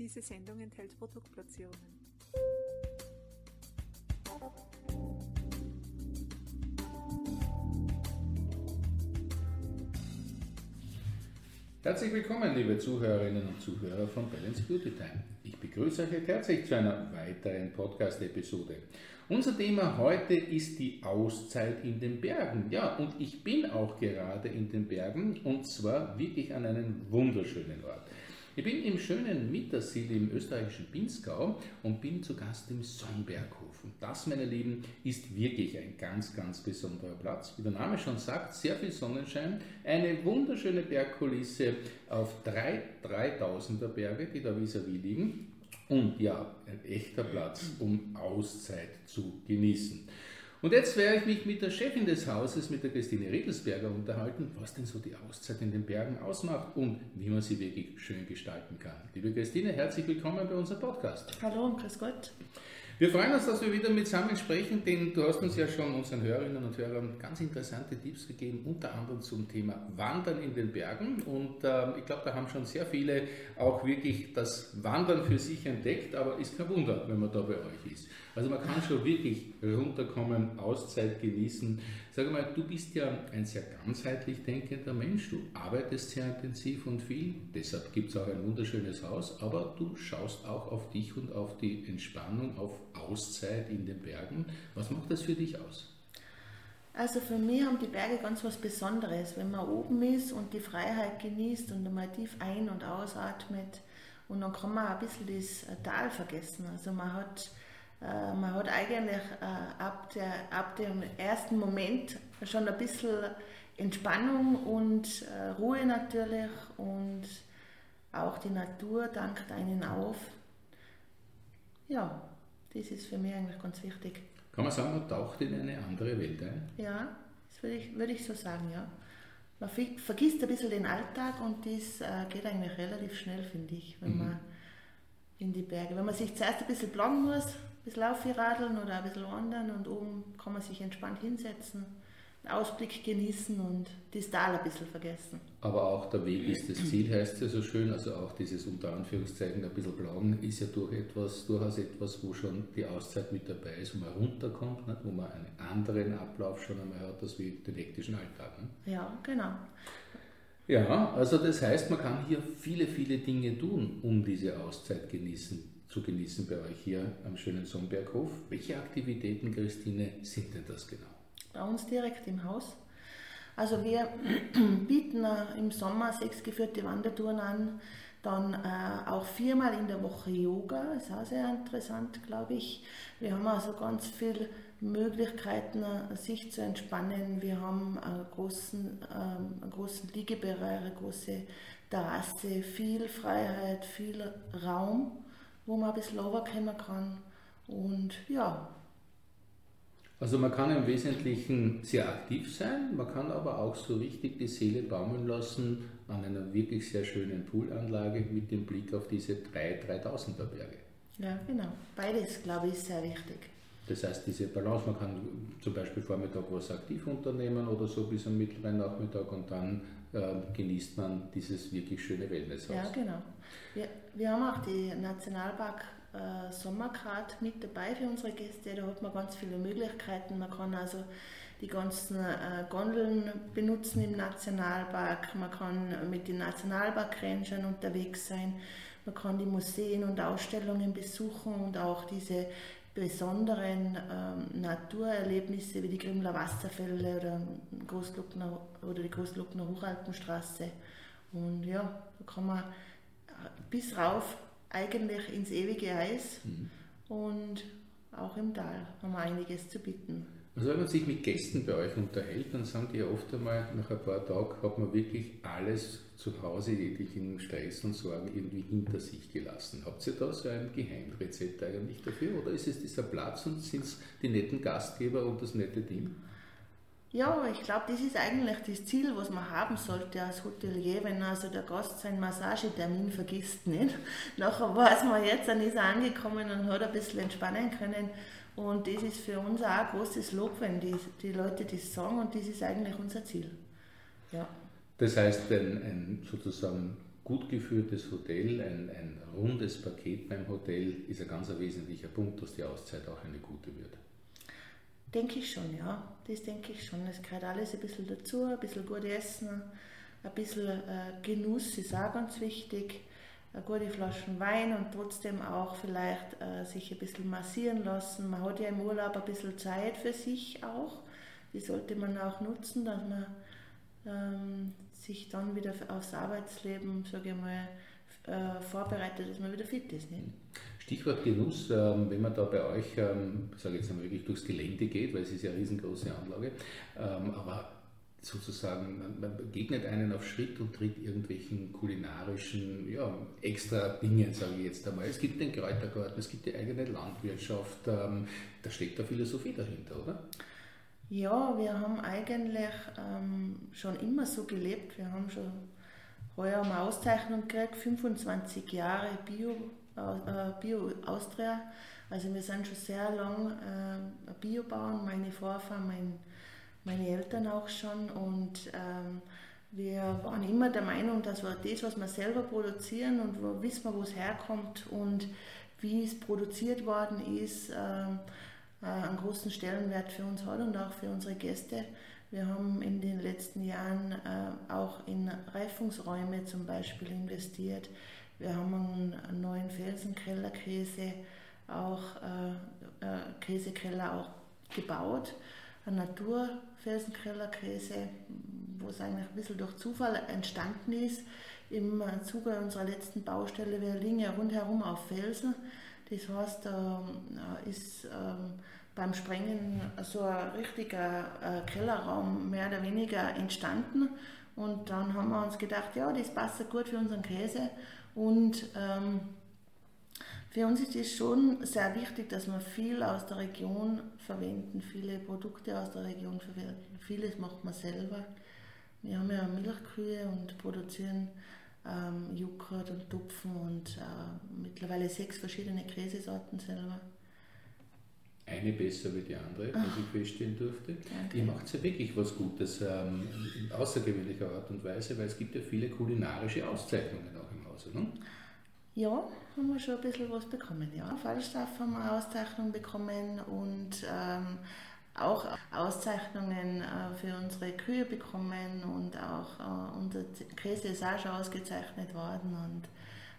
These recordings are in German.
Diese Sendung enthält Produktplatzierungen. Herzlich willkommen, liebe Zuhörerinnen und Zuhörer von Balance Beauty Time. Ich begrüße euch herzlich zu einer weiteren Podcast-Episode. Unser Thema heute ist die Auszeit in den Bergen. Ja, und ich bin auch gerade in den Bergen und zwar wirklich an einem wunderschönen Ort. Ich bin im schönen Mittersiel im österreichischen Pinzgau und bin zu Gast im Sonnberghof. Und das, meine Lieben, ist wirklich ein ganz, ganz besonderer Platz. Wie der Name schon sagt, sehr viel Sonnenschein, eine wunderschöne Bergkulisse auf drei 3000er Berge, die da vis-à-vis liegen. Und ja, ein echter Platz, um Auszeit zu genießen. Und jetzt werde ich mich mit der Chefin des Hauses, mit der Christine Riedelsberger, unterhalten, was denn so die Auszeit in den Bergen ausmacht und wie man sie wirklich schön gestalten kann. Liebe Christine, herzlich willkommen bei unserem Podcast. Hallo und grüß Gott. Wir freuen uns, dass wir wieder mitsammen sprechen, denn du hast uns ja schon unseren Hörerinnen und Hörern ganz interessante Tipps gegeben, unter anderem zum Thema Wandern in den Bergen. Und äh, ich glaube, da haben schon sehr viele auch wirklich das Wandern für sich entdeckt, aber ist kein Wunder, wenn man da bei euch ist. Also man kann schon wirklich runterkommen, Auszeit genießen. Sag mal, du bist ja ein sehr ganzheitlich denkender Mensch. Du arbeitest sehr intensiv und viel. Deshalb gibt es auch ein wunderschönes Haus. Aber du schaust auch auf dich und auf die Entspannung, auf Auszeit in den Bergen. Was macht das für dich aus? Also für mich haben die Berge ganz was Besonderes. Wenn man oben ist und die Freiheit genießt und einmal tief ein- und ausatmet und dann kann man ein bisschen das Tal vergessen. Also man hat man hat eigentlich äh, ab, der, ab dem ersten Moment schon ein bisschen Entspannung und äh, Ruhe natürlich und auch die Natur dankt einen auf. Ja, das ist für mich eigentlich ganz wichtig. Kann man sagen, man taucht in eine andere Welt ein? Ja, das würde ich, würde ich so sagen, ja. Man vergisst ein bisschen den Alltag und das geht eigentlich relativ schnell, finde ich, wenn mhm. man in die Berge. Wenn man sich zuerst ein bisschen planen muss, ein bisschen aufradeln oder ein bisschen wandern und oben kann man sich entspannt hinsetzen, einen Ausblick genießen und das Tal ein bisschen vergessen. Aber auch der Weg ist das Ziel, heißt es ja so schön. Also auch dieses unter Anführungszeichen ein bisschen planen ist ja durch etwas, durchaus etwas, wo schon die Auszeit mit dabei ist, wo man runterkommt, nicht? wo man einen anderen Ablauf schon einmal hat, als wie den hektischen Alltag. Nicht? Ja, genau. Ja, also das heißt, man kann hier viele, viele Dinge tun, um diese Auszeit genießen, zu genießen bei euch hier am schönen Sonnberghof. Welche Aktivitäten, Christine, sind denn das genau? Bei uns direkt im Haus. Also wir bieten äh, im Sommer sechs geführte Wandertouren an, dann äh, auch viermal in der Woche Yoga, ist auch sehr interessant, glaube ich. Wir haben also ganz viele Möglichkeiten, äh, sich zu entspannen. Wir haben einen großen, ähm, einen großen Liegebereich, eine große Terrasse, viel Freiheit, viel Raum, wo man ein bisschen runterkommen kann. Und ja, also man kann im Wesentlichen sehr aktiv sein, man kann aber auch so richtig die Seele baumeln lassen an einer wirklich sehr schönen Poolanlage mit dem Blick auf diese drei 3000er Berge. Ja, genau. Beides, glaube ich, ist sehr wichtig. Das heißt, diese Balance, man kann zum Beispiel Vormittag was aktiv unternehmen oder so bis am mittleren Nachmittag und dann genießt man dieses wirklich schöne Wellnesshaus. Ja, genau. Wir, wir haben auch die Nationalpark äh, Sommercard mit dabei für unsere Gäste. Da hat man ganz viele Möglichkeiten. Man kann also die ganzen äh, Gondeln benutzen im Nationalpark. Man kann mit den Nationalparkrangern unterwegs sein. Man kann die Museen und Ausstellungen besuchen und auch diese besonderen ähm, Naturerlebnisse wie die Grimler Wasserfälle oder, Großluckner, oder die Großluckner Hochalpenstraße. Und ja, da kann man bis rauf eigentlich ins ewige Eis mhm. und auch im Tal haben wir einiges zu bieten. Also wenn man sich mit Gästen bei euch unterhält, dann sagen die ja oft einmal, nach ein paar Tagen hat man wirklich alles zu Hause, jeglichen Stress und Sorgen irgendwie hinter sich gelassen. Habt ihr da so ein Geheimrezept eigentlich dafür? Oder ist es dieser Platz und sind es die netten Gastgeber und das nette Team? Ja, ich glaube, das ist eigentlich das Ziel, was man haben sollte als Hotelier, wenn also der Gast seinen Massagetermin vergisst. Nicht? Nachher weiß man jetzt, dann ist er angekommen und hat ein bisschen entspannen können. Und das ist für uns auch ein großes Lob, wenn die, die Leute das sagen und das ist eigentlich unser Ziel. Ja. Das heißt, ein, ein sozusagen gut geführtes Hotel, ein, ein rundes Paket beim Hotel ist ein ganz wesentlicher Punkt, dass die Auszeit auch eine gute wird. Denke ich schon, ja. Das denke ich schon. Es gehört alles ein bisschen dazu, ein bisschen gut essen, ein bisschen äh, Genuss ist auch ganz wichtig. Eine gute Flaschen Wein und trotzdem auch vielleicht äh, sich ein bisschen massieren lassen. Man hat ja im Urlaub ein bisschen Zeit für sich auch. Die sollte man auch nutzen, dass man ähm, sich dann wieder aufs Arbeitsleben, sage ich mal, äh, vorbereitet, dass man wieder fit ist. Nicht? Stichwort Genuss, ähm, wenn man da bei euch, ähm, sage jetzt einmal wirklich durchs Gelände geht, weil es ist ja eine riesengroße Anlage, ähm, aber sozusagen, man begegnet einen auf Schritt und tritt irgendwelchen kulinarischen, ja, extra Dingen, sage ich jetzt einmal. Es gibt den Kräutergarten, es gibt die eigene Landwirtschaft, da steckt da Philosophie dahinter, oder? Ja, wir haben eigentlich ähm, schon immer so gelebt. Wir haben schon heuer eine Auszeichnung gekriegt, 25 Jahre Bio, Bio Austria. Also wir sind schon sehr lang äh, Biobauern, meine Vorfahren, mein, meine Eltern auch schon. Und ähm, wir waren immer der Meinung, dass wir das, was wir selber produzieren und wo wissen wir, wo es herkommt und wie es produziert worden ist, ähm, äh, einen großen Stellenwert für uns hat und auch für unsere Gäste. Wir haben in den letzten Jahren äh, auch in Reifungsräume zum Beispiel investiert. Wir haben einen neuen Felsenkellerkäse, auch äh, äh, Käsekeller auch gebaut, ein Naturfelsenkellerkäse, wo es eigentlich ein bisschen durch Zufall entstanden ist. Im Zuge unserer letzten Baustelle, wir liegen ja rundherum auf Felsen das heißt, da ähm, ist ähm, beim Sprengen so ein richtiger äh, Kellerraum mehr oder weniger entstanden. Und dann haben wir uns gedacht, ja, das passt gut für unseren Käse. Und ähm, für uns ist es schon sehr wichtig, dass wir viel aus der Region verwenden, viele Produkte aus der Region verwenden. Vieles macht man selber. Wir haben ja Milchkühe und produzieren ähm, Joghurt und Tupfen und äh, mittlerweile sechs verschiedene Käsesorten selber. Eine besser wie die andere, was ich feststellen durfte. Danke. Ihr macht ja wirklich was Gutes ähm, in außergewöhnlicher Art und Weise, weil es gibt ja viele kulinarische Auszeichnungen auch im Hause. Ne? Ja, haben wir schon ein bisschen was bekommen. Ja. Falstaff haben wir eine Auszeichnung bekommen und ähm, auch Auszeichnungen äh, für unsere Kühe bekommen und auch äh, unser Käse ist auch schon ausgezeichnet worden und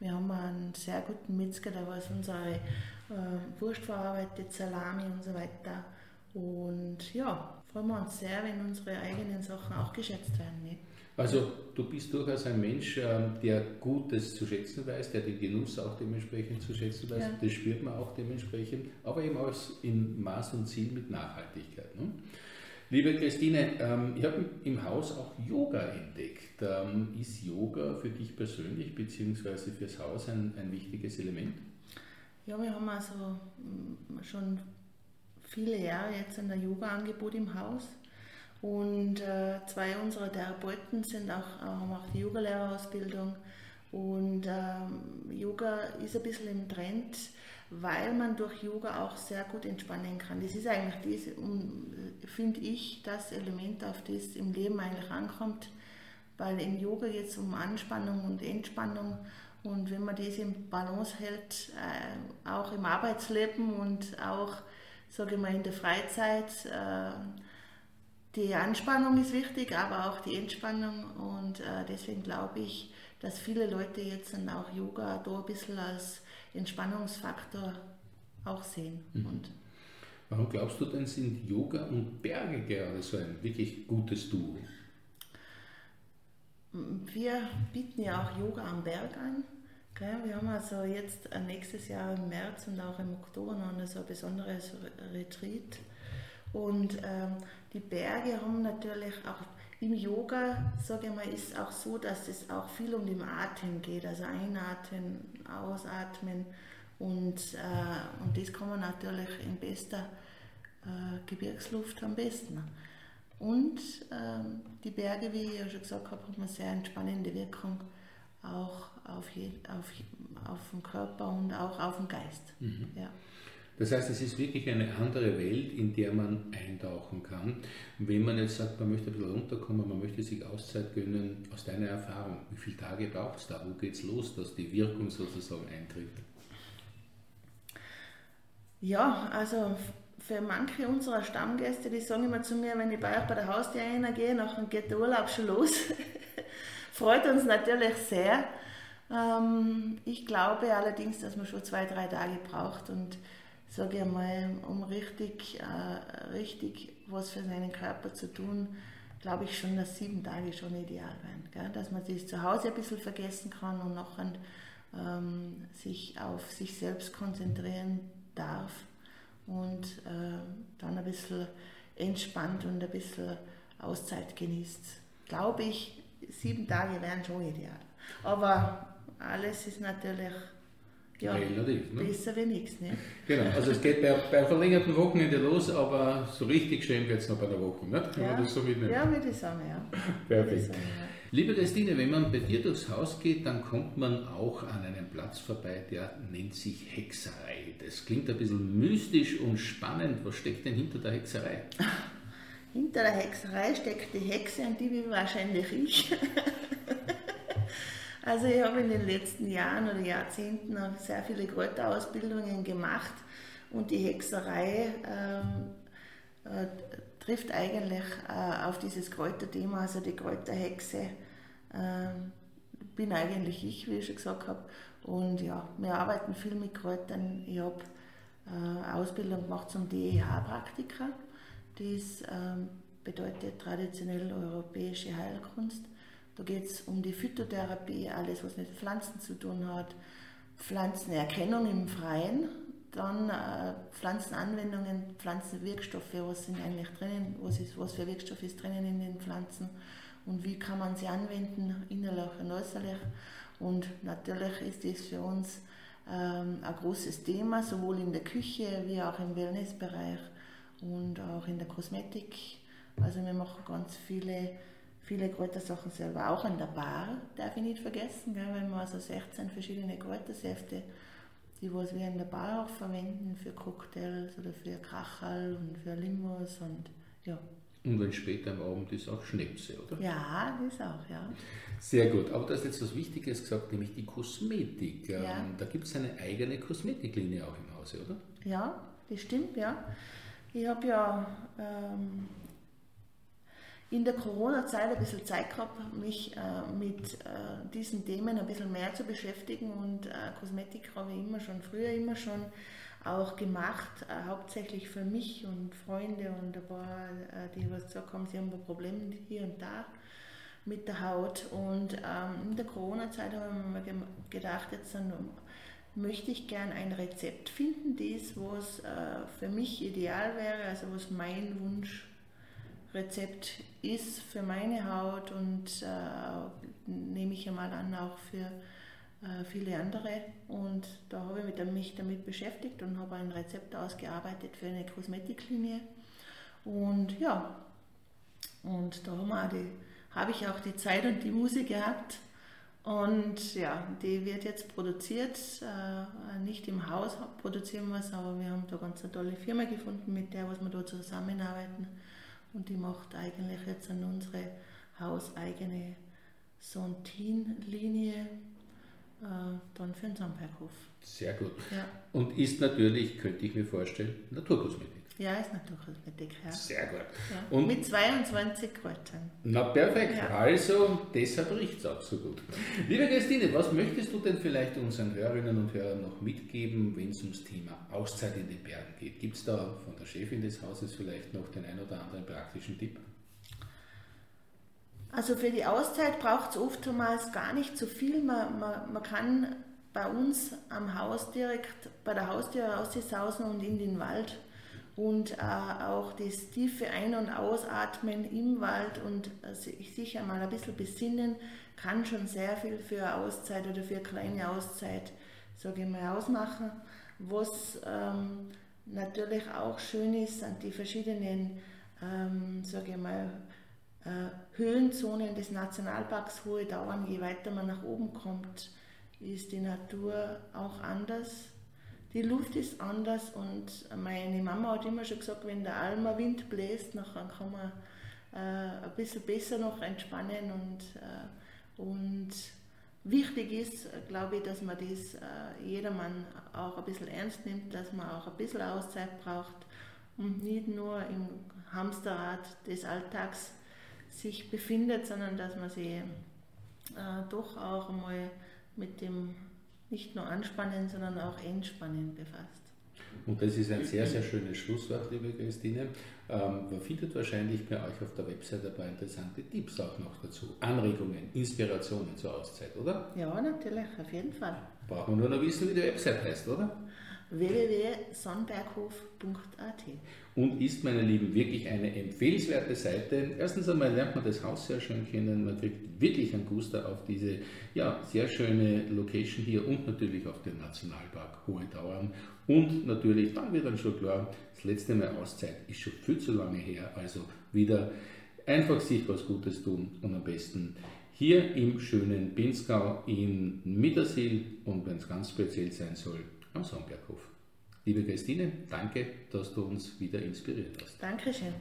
wir haben einen sehr guten Metzger, der was unsere äh, Wurst verarbeitet, Salami und so weiter. Und ja, freuen wir uns sehr, wenn unsere eigenen Sachen auch geschätzt werden. Nicht? Also du bist durchaus ein Mensch, ähm, der Gutes zu schätzen weiß, der den Genuss auch dementsprechend zu schätzen weiß. Ja. Das spürt man auch dementsprechend, aber eben auch in Maß und Ziel mit Nachhaltigkeit. Ne? Liebe Christine, ähm, ich habe im Haus auch Yoga entdeckt. Ähm, ist Yoga für dich persönlich bzw. fürs Haus ein, ein wichtiges Element? Ja, wir haben also mm, schon viele Jahre jetzt ein Yoga-Angebot im Haus. Und äh, zwei unserer Therapeuten sind auch, äh, haben auch die Yogalehrerausbildung. Und ähm, Yoga ist ein bisschen im Trend, weil man durch Yoga auch sehr gut entspannen kann. Das ist eigentlich das, finde ich, das Element, auf das im Leben eigentlich ankommt, weil im Yoga geht es um Anspannung und Entspannung. Und wenn man das im Balance hält, äh, auch im Arbeitsleben und auch, sage ich mal, in der Freizeit, äh, die Anspannung ist wichtig, aber auch die Entspannung und äh, deswegen glaube ich, dass viele Leute jetzt dann auch Yoga da ein bisschen als Entspannungsfaktor auch sehen. Mhm. Und Warum glaubst du denn, sind Yoga und Berge gerade so ein wirklich gutes Duo? Wir bieten ja auch Yoga am Berg an. Wir haben also jetzt äh, nächstes Jahr im März und auch im Oktober noch so ein besonderes Retreat. Und ähm, die Berge haben natürlich auch im Yoga, sage ich mal, ist auch so, dass es auch viel um den Atem geht. Also einatmen, ausatmen. Und, äh, und das kann man natürlich in bester äh, Gebirgsluft am besten. Und ähm, die Berge, wie ich ja schon gesagt habe, haben eine sehr entspannende Wirkung auch auf, je, auf, auf den Körper und auch auf den Geist. Mhm. Ja. Das heißt, es ist wirklich eine andere Welt, in der man eintauchen kann. wenn man jetzt sagt, man möchte ein bisschen runterkommen, man möchte sich Auszeit gönnen, aus deiner Erfahrung, wie viele Tage braucht es da? Wo geht es los, dass die Wirkung sozusagen eintritt? Ja, also für manche unserer Stammgäste, die sagen immer zu mir, wenn ich bei euch bei der Haustür reingehe, dann geht der Urlaub schon los. Freut uns natürlich sehr. Ähm, ich glaube allerdings, dass man schon zwei, drei Tage braucht und sage ich mal, um richtig, äh, richtig was für seinen Körper zu tun, glaube ich schon, dass sieben Tage schon ideal wären. Dass man sich zu Hause ein bisschen vergessen kann und nachher ähm, sich auf sich selbst konzentrieren darf und äh, dann ein bisschen entspannt und ein bisschen Auszeit genießt. Glaube ich, sieben Tage wären schon ideal. Aber alles ist natürlich ja, Relativ, ne? besser wie nichts. Ne? Genau, also es geht bei, beim verlängerten Wochenende los, aber so richtig schön wird es noch bei der Woche. Ne? Kann ja. man das so mitnehmen? Ja, würde ich sagen, ja. Perfekt. Sagen, ja. Liebe Christine, wenn man bei dir durchs Haus geht, dann kommt man auch an einem Platz vorbei, der nennt sich Hexerei. Das klingt ein bisschen mystisch und spannend. Was steckt denn hinter der Hexerei? Hinter der Hexerei steckt die Hexe und die bin wahrscheinlich ich. Also ich habe in den letzten Jahren oder Jahrzehnten sehr viele Kräuterausbildungen gemacht und die Hexerei ähm, äh, trifft eigentlich äh, auf dieses Kräuterthema, also die Kräuterhexe äh, bin eigentlich ich, wie ich schon gesagt habe. Und ja, wir arbeiten viel mit Kräutern. Ich habe äh, Ausbildung gemacht zum DEH-Praktiker. Das ähm, bedeutet traditionell europäische Heilkunst. Da geht es um die Phytotherapie, alles was mit Pflanzen zu tun hat, Pflanzenerkennung im Freien, dann äh, Pflanzenanwendungen, Pflanzenwirkstoffe, was sind eigentlich drinnen, was, ist, was für Wirkstoff ist drinnen in den Pflanzen und wie kann man sie anwenden, innerlich und äußerlich. Und natürlich ist das für uns ähm, ein großes Thema, sowohl in der Küche wie auch im Wellnessbereich und auch in der Kosmetik. Also wir machen ganz viele viele Kräutersachen selber, auch in der Bar, darf ich nicht vergessen, gell, wenn wir also 16 verschiedene Kräutersäfte, die was wir in der Bar auch verwenden für Cocktails oder für Kachel und für Limos und ja. Und wenn später am Abend ist auch Schnäpse, oder? Ja, das auch, ja. Sehr gut. Aber du hast jetzt was Wichtiges gesagt, nämlich die Kosmetik. Ja. Ähm, da gibt es eine eigene Kosmetiklinie auch im Hause, oder? Ja, das stimmt, ja. Ich habe ja ähm, in der Corona-Zeit ein bisschen Zeit gehabt, mich äh, mit äh, diesen Themen ein bisschen mehr zu beschäftigen und äh, Kosmetik habe ich immer schon, früher immer schon auch gemacht, äh, hauptsächlich für mich und Freunde und ein paar, äh, die was gesagt haben, sie haben ein Problem hier und da mit der Haut. Und ähm, in der Corona-Zeit habe ich mir gedacht, jetzt dann möchte ich gern ein Rezept finden, das was äh, für mich ideal wäre, also was mein Wunsch Rezept ist für meine Haut und äh, nehme ich ja mal an, auch für äh, viele andere. Und da habe ich mich damit beschäftigt und habe ein Rezept ausgearbeitet für eine Kosmetiklinie. Und ja, und da habe hab ich auch die Zeit und die Musik gehabt. Und ja, die wird jetzt produziert, äh, nicht im Haus produzieren wir es, aber wir haben da ganz eine tolle Firma gefunden, mit der was wir da zusammenarbeiten und die macht eigentlich jetzt an unsere hauseigene Sontin-Linie äh, dann für den Samberghof. Sehr gut. Ja. Und ist natürlich, könnte ich mir vorstellen, Naturkosmetik. Ja, ist Naturkosmetik, ja. Sehr gut. Ja. Und Mit 22 Kräutern. Na perfekt, ja. also deshalb riecht es auch so gut. Liebe Christine, was möchtest du denn vielleicht unseren Hörerinnen und Hörern noch mitgeben, wenn es ums Thema Auszeit in den Bergen geht? Gibt es da von der Chefin des Hauses vielleicht noch den ein oder anderen praktischen Tipp? Also für die Auszeit braucht es oftmals gar nicht so viel. Man, man, man kann bei uns am Haus direkt bei der Haustür raussausen und in den Wald und äh, auch das tiefe Ein- und Ausatmen im Wald und äh, sich einmal ein bisschen besinnen, kann schon sehr viel für eine Auszeit oder für eine kleine Auszeit, sage ich mal, ausmachen. Was ähm, natürlich auch schön ist, sind die verschiedenen, ähm, sage ich mal, äh, Höhenzonen des Nationalparks Hohe Dauern. Je weiter man nach oben kommt, ist die Natur auch anders die Luft ist anders und meine Mama hat immer schon gesagt, wenn der Alma Wind bläst, dann kann man äh, ein bisschen besser noch entspannen und, äh, und wichtig ist, glaube ich, dass man das äh, jedermann auch ein bisschen ernst nimmt, dass man auch ein bisschen Auszeit braucht und nicht nur im Hamsterrad des Alltags sich befindet, sondern dass man sich äh, doch auch einmal mit dem nicht nur Anspannen, sondern auch Entspannen befasst. Und das ist ein sehr, sehr schönes Schlusswort, liebe Christine. Ähm, man findet wahrscheinlich bei euch auf der Website ein paar interessante Tipps auch noch dazu. Anregungen, Inspirationen zur Auszeit, oder? Ja, natürlich, auf jeden Fall. Braucht man nur noch wissen, wie die Website heißt, oder? www.sonnberghof.at und ist, meine Lieben, wirklich eine empfehlenswerte Seite. Erstens einmal lernt man das Haus sehr schön kennen, man kriegt wirklich einen Guster auf diese ja, sehr schöne Location hier und natürlich auf den Nationalpark Hohe Dauern. Und natürlich, dann wird dann schon klar, das letzte Mal Auszeit ist schon viel zu lange her, also wieder einfach sich was Gutes tun und am besten hier im schönen Pinzgau in Mittersil und wenn es ganz speziell sein soll, am Sonnberghof. Liebe Christine, danke, dass du uns wieder inspiriert hast. Dankeschön.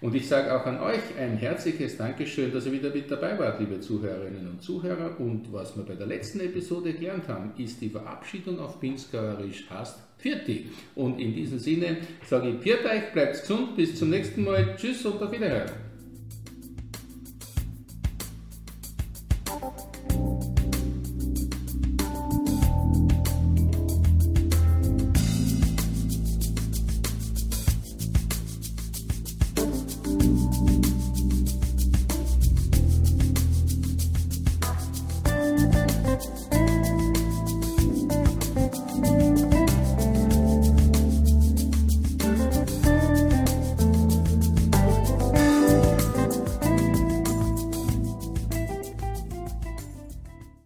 Und ich sage auch an euch ein herzliches Dankeschön, dass ihr wieder mit dabei wart, liebe Zuhörerinnen und Zuhörer. Und was wir bei der letzten Episode gelernt haben, ist die Verabschiedung auf Pinskauerisch hast Pfirti. Und in diesem Sinne sage ich Pfiat euch, bleibt gesund, bis zum nächsten Mal. Tschüss und auf Wiederhören.